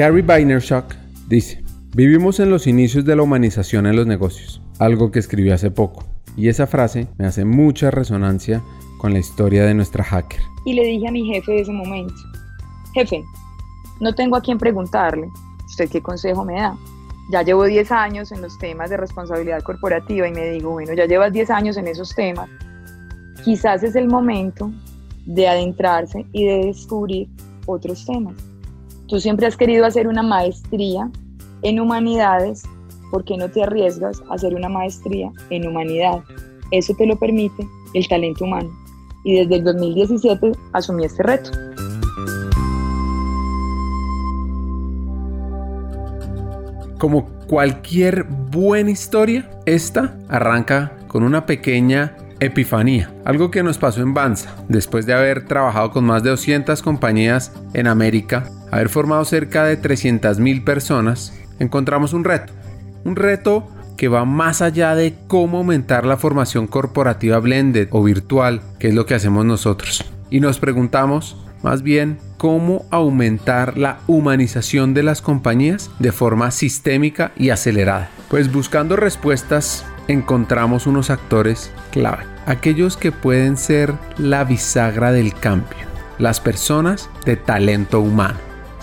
Gary Vaynerchuk dice, vivimos en los inicios de la humanización en los negocios, algo que escribió hace poco, y esa frase me hace mucha resonancia con la historia de nuestra hacker. Y le dije a mi jefe de ese momento, jefe, no tengo a quién preguntarle, ¿usted qué consejo me da? Ya llevo 10 años en los temas de responsabilidad corporativa y me digo, bueno, ya llevas 10 años en esos temas, quizás es el momento de adentrarse y de descubrir otros temas. Tú siempre has querido hacer una maestría en humanidades, ¿por qué no te arriesgas a hacer una maestría en humanidad? Eso te lo permite el talento humano. Y desde el 2017 asumí este reto. Como cualquier buena historia, esta arranca con una pequeña epifanía, algo que nos pasó en Banza, después de haber trabajado con más de 200 compañías en América, haber formado cerca de 300.000 personas, encontramos un reto, un reto que va más allá de cómo aumentar la formación corporativa blended o virtual, que es lo que hacemos nosotros. Y nos preguntamos, más bien, cómo aumentar la humanización de las compañías de forma sistémica y acelerada. Pues buscando respuestas encontramos unos actores clave, aquellos que pueden ser la bisagra del cambio, las personas de talento humano.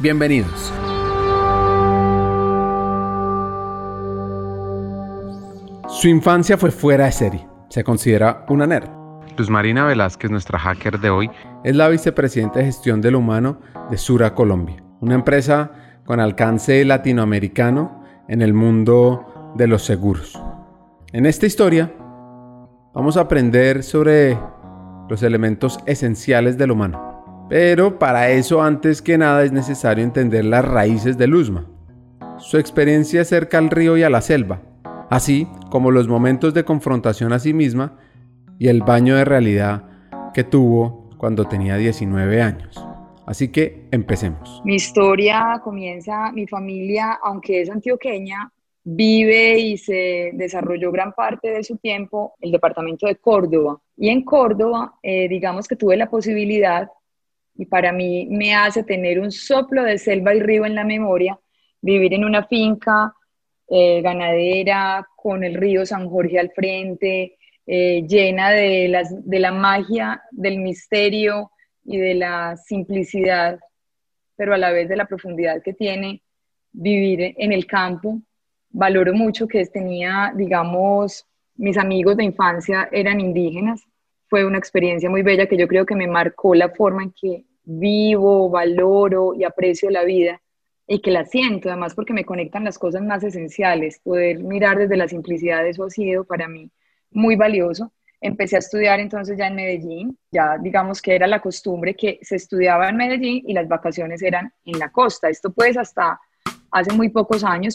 Bienvenidos. Su infancia fue fuera de serie. Se considera una nerd. Luz Marina Velázquez, nuestra hacker de hoy, es la vicepresidenta de gestión de lo humano de Sura Colombia, una empresa con alcance latinoamericano en el mundo de los seguros. En esta historia vamos a aprender sobre los elementos esenciales del humano. Pero para eso antes que nada es necesario entender las raíces del Luzma, su experiencia cerca al río y a la selva, así como los momentos de confrontación a sí misma y el baño de realidad que tuvo cuando tenía 19 años. Así que empecemos. Mi historia comienza, mi familia, aunque es antioqueña, vive y se desarrolló gran parte de su tiempo el departamento de Córdoba. Y en Córdoba, eh, digamos que tuve la posibilidad, y para mí me hace tener un soplo de selva y río en la memoria, vivir en una finca eh, ganadera con el río San Jorge al frente, eh, llena de, las, de la magia, del misterio y de la simplicidad, pero a la vez de la profundidad que tiene vivir en el campo valoro mucho que tenía, digamos, mis amigos de infancia eran indígenas. Fue una experiencia muy bella que yo creo que me marcó la forma en que vivo, valoro y aprecio la vida y que la siento, además porque me conectan las cosas más esenciales. Poder mirar desde la simplicidad, eso ha sido para mí muy valioso. Empecé a estudiar entonces ya en Medellín, ya digamos que era la costumbre que se estudiaba en Medellín y las vacaciones eran en la costa. Esto pues hasta hace muy pocos años.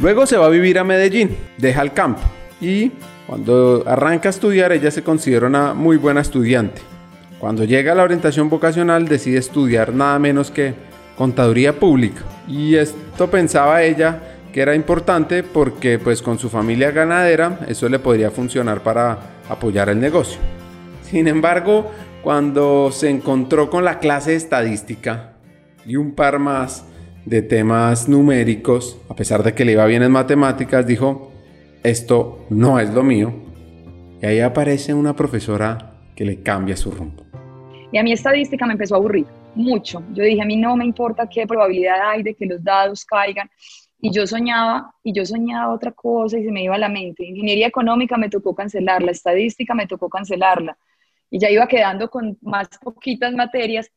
Luego se va a vivir a Medellín, deja el campo y cuando arranca a estudiar ella se considera una muy buena estudiante. Cuando llega a la orientación vocacional decide estudiar nada menos que contaduría pública. Y esto pensaba ella que era importante porque pues con su familia ganadera eso le podría funcionar para apoyar el negocio. Sin embargo, cuando se encontró con la clase de estadística y un par más de temas numéricos, a pesar de que le iba bien en matemáticas, dijo, esto no es lo mío. Y ahí aparece una profesora que le cambia su rumbo. Y a mí estadística me empezó a aburrir mucho. Yo dije, a mí no me importa qué probabilidad hay de que los dados caigan. Y yo soñaba, y yo soñaba otra cosa y se me iba a la mente. Ingeniería económica me tocó cancelarla, estadística me tocó cancelarla. Y ya iba quedando con más poquitas materias,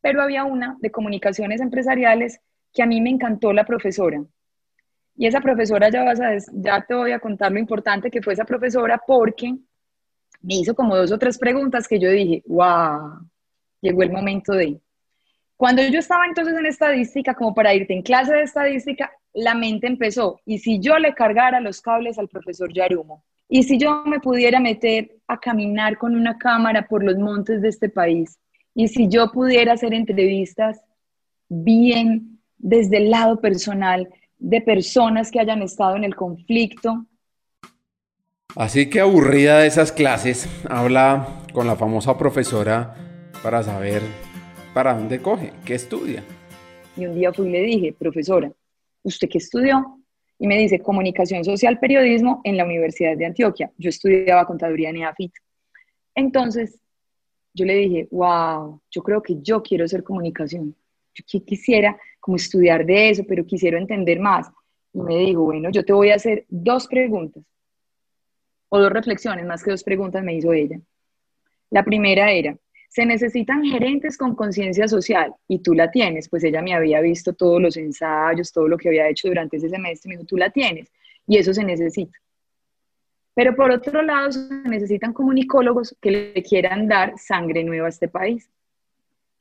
pero había una de comunicaciones empresariales que a mí me encantó la profesora. Y esa profesora, ya, vas a, ya te voy a contar lo importante que fue esa profesora porque me hizo como dos o tres preguntas que yo dije, wow, llegó el momento de... Cuando yo estaba entonces en estadística, como para irte en clase de estadística, la mente empezó, y si yo le cargara los cables al profesor Yarumo, y si yo me pudiera meter a caminar con una cámara por los montes de este país, y si yo pudiera hacer entrevistas bien desde el lado personal de personas que hayan estado en el conflicto. Así que aburrida de esas clases, habla con la famosa profesora para saber para dónde coge, qué estudia. Y un día fui y le dije, profesora, ¿usted qué estudió? Y me dice, comunicación social, periodismo en la Universidad de Antioquia. Yo estudiaba contaduría en EAFIT. Entonces, yo le dije, wow, yo creo que yo quiero ser comunicación. Yo quisiera como estudiar de eso, pero quisiera entender más. Y me dijo, bueno, yo te voy a hacer dos preguntas, o dos reflexiones, más que dos preguntas me hizo ella. La primera era, se necesitan gerentes con conciencia social y tú la tienes, pues ella me había visto todos los ensayos, todo lo que había hecho durante ese semestre, me dijo, tú la tienes y eso se necesita. Pero por otro lado, se necesitan comunicólogos que le quieran dar sangre nueva a este país.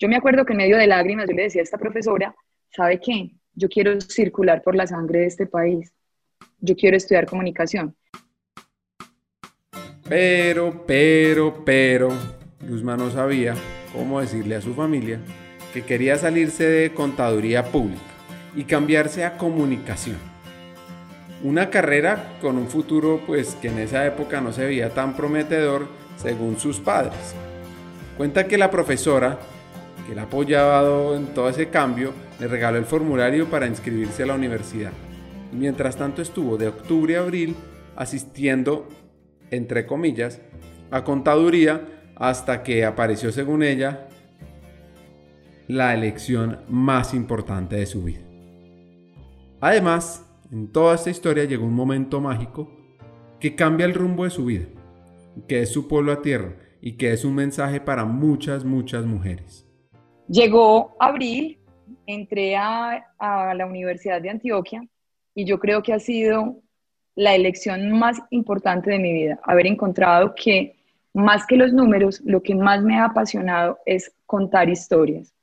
Yo me acuerdo que en medio de lágrimas yo le decía a esta profesora, ¿sabe qué? Yo quiero circular por la sangre de este país. Yo quiero estudiar comunicación. Pero, pero, pero, Luzma no sabía cómo decirle a su familia que quería salirse de contaduría pública y cambiarse a comunicación una carrera con un futuro pues que en esa época no se veía tan prometedor según sus padres. Cuenta que la profesora, que la apoyaba en todo ese cambio, le regaló el formulario para inscribirse a la universidad. Y mientras tanto estuvo de octubre a abril asistiendo, entre comillas, a contaduría hasta que apareció según ella la elección más importante de su vida. Además, en toda esta historia llegó un momento mágico que cambia el rumbo de su vida, que es su pueblo a tierra y que es un mensaje para muchas, muchas mujeres. Llegó abril, entré a, la Universidad de Antioquia y yo creo que ha sido la elección más importante de mi vida, haber encontrado que más que los números, lo que más me ha apasionado es contar historias.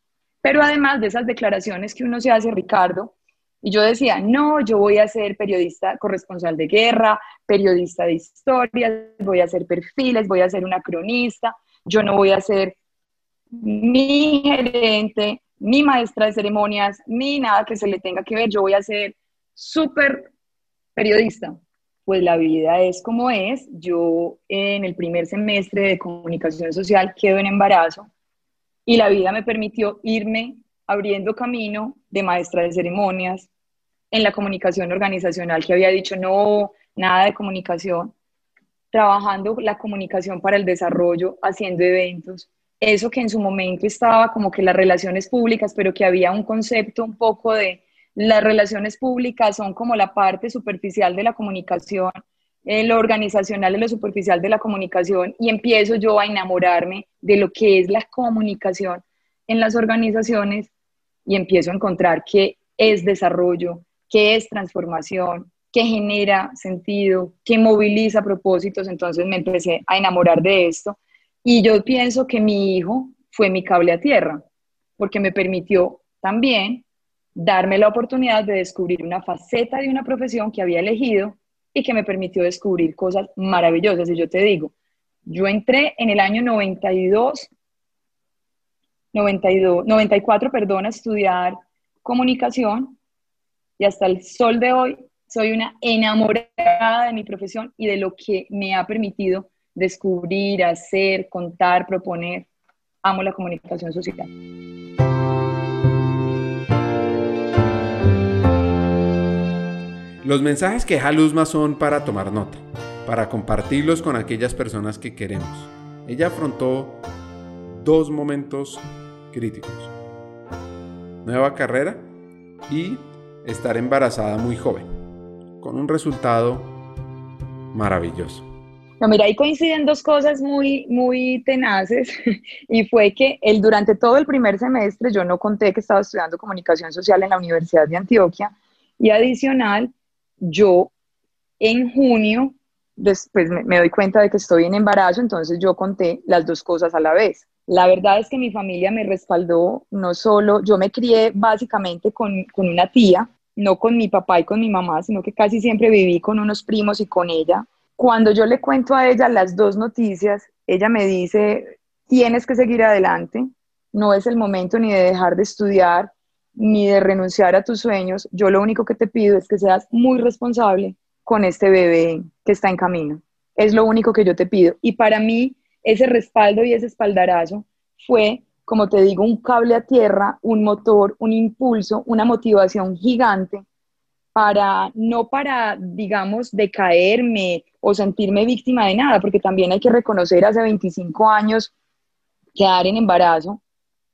Pero además de esas declaraciones que uno se hace, Ricardo, y yo decía, no, yo voy a ser periodista corresponsal de guerra, periodista de historias, voy a hacer perfiles, voy a ser una cronista, yo no voy a ser ni gerente, ni maestra de ceremonias, ni nada que se le tenga que ver, yo voy a ser súper periodista. Pues la vida es como es. Yo en el primer semestre de comunicación social quedo en embarazo y la vida me permitió irme abriendo camino de maestra de ceremonias en la comunicación organizacional que había dicho no, nada de comunicación, trabajando la comunicación para el desarrollo, haciendo eventos, eso que en su momento estaba como que las relaciones públicas, pero que había un concepto un poco de las relaciones públicas son como la parte superficial de la comunicación, eh, lo organizacional es lo superficial de la comunicación y empiezo yo a enamorarme de lo que es la comunicación en las organizaciones y empiezo a encontrar que es desarrollo, que es transformación, que genera sentido, que moviliza propósitos. Entonces me empecé a enamorar de esto y yo pienso que mi hijo fue mi cable a tierra, porque me permitió también darme la oportunidad de descubrir una faceta de una profesión que había elegido y que me permitió descubrir cosas maravillosas. Y yo te digo, yo entré en el año 92 92, 94, perdón, a estudiar comunicación y hasta el sol de hoy soy una enamorada de mi profesión y de lo que me ha permitido descubrir, hacer, contar, proponer. Amo la comunicación social. Los mensajes que deja Luzma son para tomar nota, para compartirlos con aquellas personas que queremos. Ella afrontó dos momentos críticos. Nueva carrera y estar embarazada muy joven, con un resultado maravilloso. No, mira, ahí coinciden dos cosas muy, muy tenaces y fue que el, durante todo el primer semestre yo no conté que estaba estudiando comunicación social en la Universidad de Antioquia y adicional, yo en junio, después me doy cuenta de que estoy en embarazo, entonces yo conté las dos cosas a la vez La verdad es que mi familia me respaldó, no solo, yo me crié básicamente con, con una tía, no con mi papá y con mi mamá, sino que casi siempre viví con unos primos y con ella. Cuando yo le cuento a ella las dos noticias, ella me dice, tienes que seguir adelante, no es el momento ni de dejar de estudiar, ni de renunciar a tus sueños. Yo lo único que te pido es que seas muy responsable con este bebé que está en camino. Es lo único que yo te pido. Y para mí, ese respaldo y ese espaldarazo fue, como te digo, un cable a tierra, un motor, un impulso, una motivación gigante para, no para, digamos, decaerme o sentirme víctima de nada, porque también hay que reconocer hace 25 años quedar en embarazo.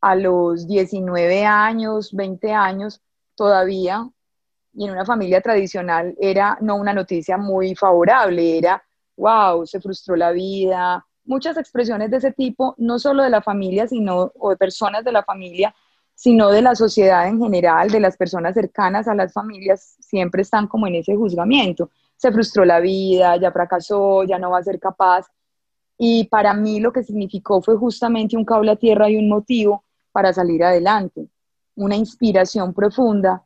A los 19 años, 20 años todavía, y en una familia tradicional era no una noticia muy favorable, era, wow, se frustró la vida, muchas expresiones de ese tipo, no solo de la familia, sino, o de personas de la familia, sino de la sociedad en general, de las personas cercanas a las familias, siempre están como en ese juzgamiento. Se frustró la vida, ya fracasó, ya no va a ser capaz. Y para mí lo que significó fue justamente un cable a tierra y un motivo para salir adelante, una inspiración profunda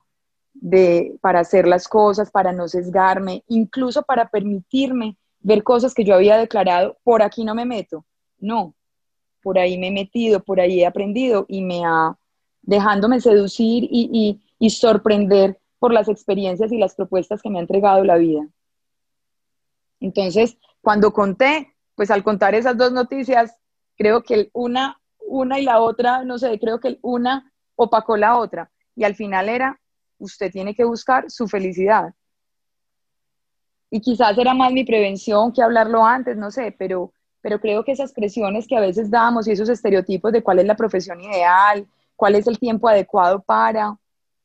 de, para hacer las cosas, para no sesgarme, incluso para permitirme ver cosas que yo había declarado, por aquí no me meto. No, por ahí me he metido, por ahí he aprendido y me ha dejándome seducir y, y sorprender por las experiencias y las propuestas que me ha entregado la vida. Entonces, cuando conté, pues al contar esas dos noticias, creo que una una y la otra, no sé, creo que una opacó la otra. Y al final era, usted tiene que buscar su felicidad. Y quizás era más mi prevención que hablarlo antes, no sé, pero, pero creo que esas presiones que a veces damos y esos estereotipos de cuál es la profesión ideal, cuál es el tiempo adecuado para,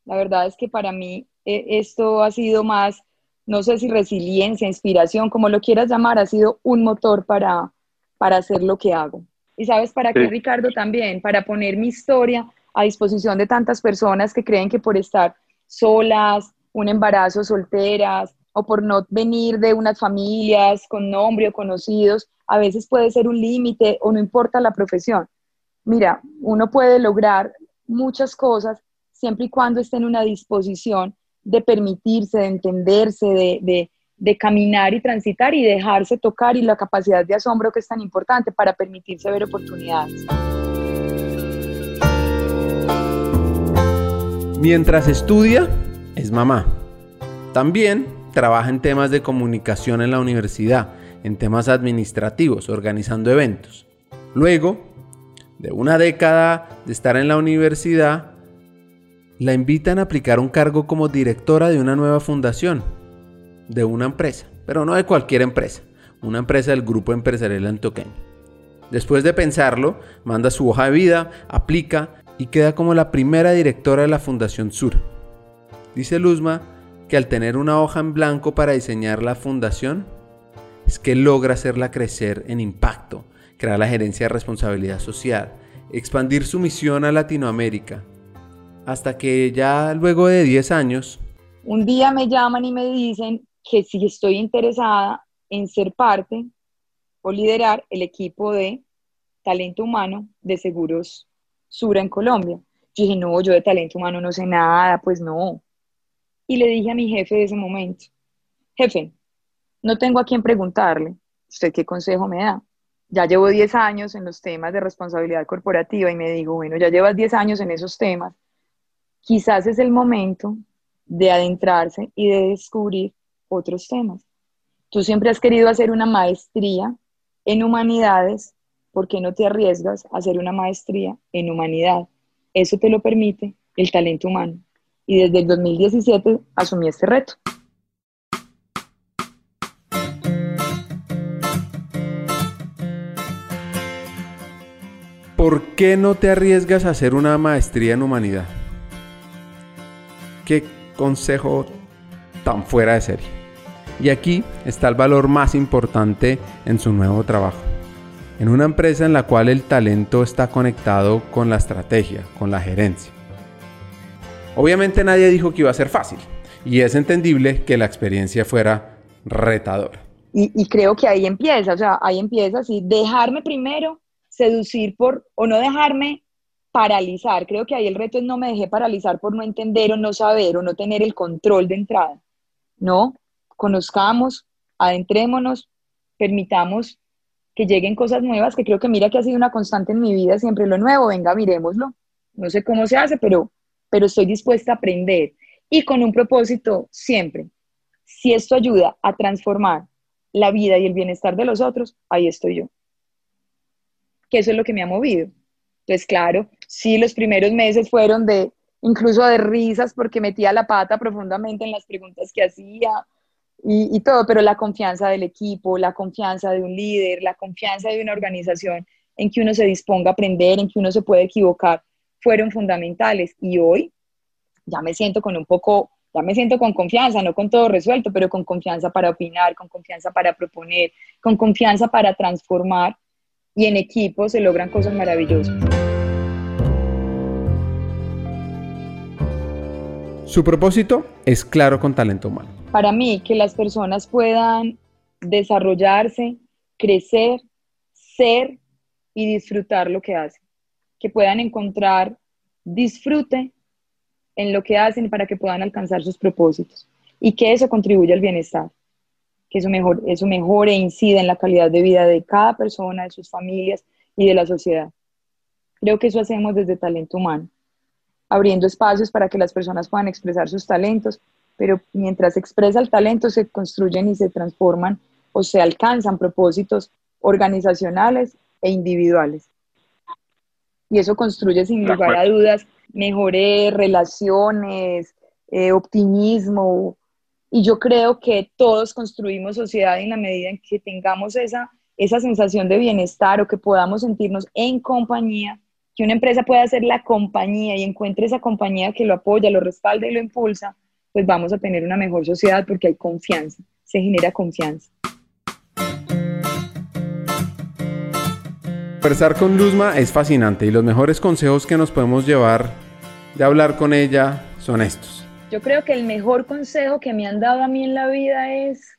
la verdad es que para mí eh, esto ha sido más, no sé si resiliencia, inspiración, como lo quieras llamar, ha sido un motor para, para hacer lo que hago. ¿Y sabes para qué, Ricardo? También para poner mi historia a disposición de tantas personas que creen que por estar solas, un embarazo, solteras, o por no venir de unas familias con nombre o conocidos, a veces puede ser un límite o no importa la profesión. Mira, uno puede lograr muchas cosas siempre y cuando esté en una disposición de permitirse, de entenderse, de, de caminar y transitar y dejarse tocar y la capacidad de asombro que es tan importante para permitirse ver oportunidades. Mientras estudia, es mamá. También trabaja en temas de comunicación en la universidad, en temas administrativos, organizando eventos. Luego, de una década de estar en la universidad, la invitan a aplicar un cargo como directora de una nueva fundación de una empresa, pero no de cualquier empresa, una empresa del grupo empresarial antioqueño. Después de pensarlo, manda su hoja de vida, aplica y queda como la primera directora de la Fundación Sur. Dice Luzma que al tener una hoja en blanco para diseñar la fundación, es que logra hacerla crecer en impacto, crear la gerencia de responsabilidad social, expandir su misión a Latinoamérica, hasta que ya luego de 10 años... Un día me llaman y me dicen, que si estoy interesada en ser parte o liderar el equipo de talento humano de Seguros Sura en Colombia. Yo dije, no, yo de talento humano no sé nada, pues no. Y le dije a mi jefe de ese momento, jefe, no tengo a quién preguntarle, ¿usted qué consejo me da? Ya llevo 10 años en los temas de responsabilidad corporativa y me digo, bueno, ya llevas 10 años en esos temas, quizás es el momento de adentrarse y de descubrir otros temas. Tú siempre has querido hacer una maestría en humanidades, ¿por qué no te arriesgas a hacer una maestría en humanidad? Eso te lo permite el talento humano. Y desde el 2017 asumí este reto. ¿Por qué no te arriesgas a hacer una maestría en humanidad? ¿Qué consejo tan fuera de serie? Y aquí está el valor más importante en su nuevo trabajo. En una empresa en la cual el talento está conectado con la estrategia, con la gerencia. Obviamente nadie dijo que iba a ser fácil y es entendible que la experiencia fuera retadora. Y, creo que ahí empieza, o sea, ahí empieza así, dejarme primero seducir por, o no dejarme paralizar. Creo que ahí el reto es no me dejé paralizar por no entender o no saber o no tener el control de entrada. No, conozcamos, adentrémonos, permitamos que lleguen cosas nuevas, que creo que mira que ha sido una constante en mi vida, siempre lo nuevo, venga, miremoslo. No sé cómo se hace, pero, pero estoy dispuesta a aprender y con un propósito siempre. Si esto ayuda a transformar la vida y el bienestar de los otros, ahí estoy yo. Que eso es lo que me ha movido. Entonces, claro, sí, los primeros meses fueron de, incluso de risas porque metía la pata profundamente en las preguntas que hacía, y, todo, pero la confianza del equipo, la confianza de un líder, la confianza de una organización en que uno se disponga a aprender, en que uno se puede equivocar, fueron fundamentales. Y hoy ya me siento con un poco, ya me siento con confianza, no con todo resuelto, pero con confianza para opinar, con confianza para proponer, con confianza para transformar y en equipo se logran cosas maravillosas. Su propósito es claro con talento humano para mí, que las personas puedan desarrollarse, crecer, ser y disfrutar lo que hacen. Que puedan encontrar disfrute en lo que hacen para que puedan alcanzar sus propósitos. Y que eso contribuya al bienestar. Que eso, mejor, eso mejore e incida en la calidad de vida de cada persona, de sus familias y de la sociedad. Creo que eso hacemos desde talento humano, abriendo espacios para que las personas puedan expresar sus talentos pero mientras se expresa el talento se construyen y se transforman o se alcanzan propósitos organizacionales e individuales. Y eso construye sin lugar a dudas mejores relaciones, eh, optimismo. Y yo creo que todos construimos sociedad en la medida en que tengamos esa, esa sensación de bienestar o que podamos sentirnos en compañía, que una empresa pueda ser la compañía y encuentre esa compañía que lo apoya, lo respalda y lo impulsa, pues vamos a tener una mejor sociedad porque hay confianza, se genera confianza. Conversar con Luzma es fascinante y los mejores consejos que nos podemos llevar de hablar con ella son estos. Yo creo que el mejor consejo que me han dado a mí en la vida es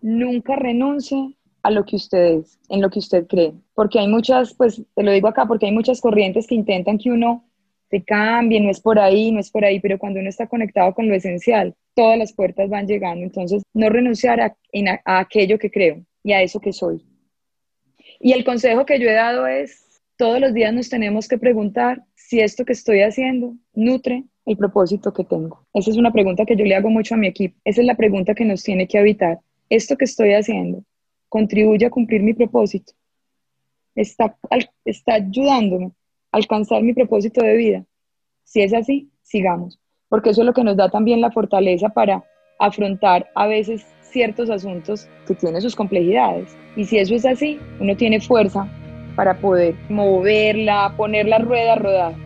nunca renuncie a lo que usted es, en lo que usted cree, porque hay muchas, pues te lo digo acá, porque hay muchas corrientes que intentan que uno se cambie, no es por ahí, no es por ahí, pero cuando uno está conectado con lo esencial, todas las puertas van llegando. Entonces, no renunciar a, aquello que creo y a eso que soy. Y el consejo que yo he dado es, todos los días nos tenemos que preguntar si esto que estoy haciendo nutre el propósito que tengo. Esa es una pregunta que yo le hago mucho a mi equipo. Esa es la pregunta que nos tiene que habitar. ¿Esto que estoy haciendo contribuye a cumplir mi propósito? ¿Está, está ayudándome alcanzar mi propósito de vida. Si es así, sigamos, porque eso es lo que nos da también la fortaleza para afrontar a veces ciertos asuntos que tienen sus complejidades. Y si eso es así, uno tiene fuerza para poder moverla, poner la rueda a rodar.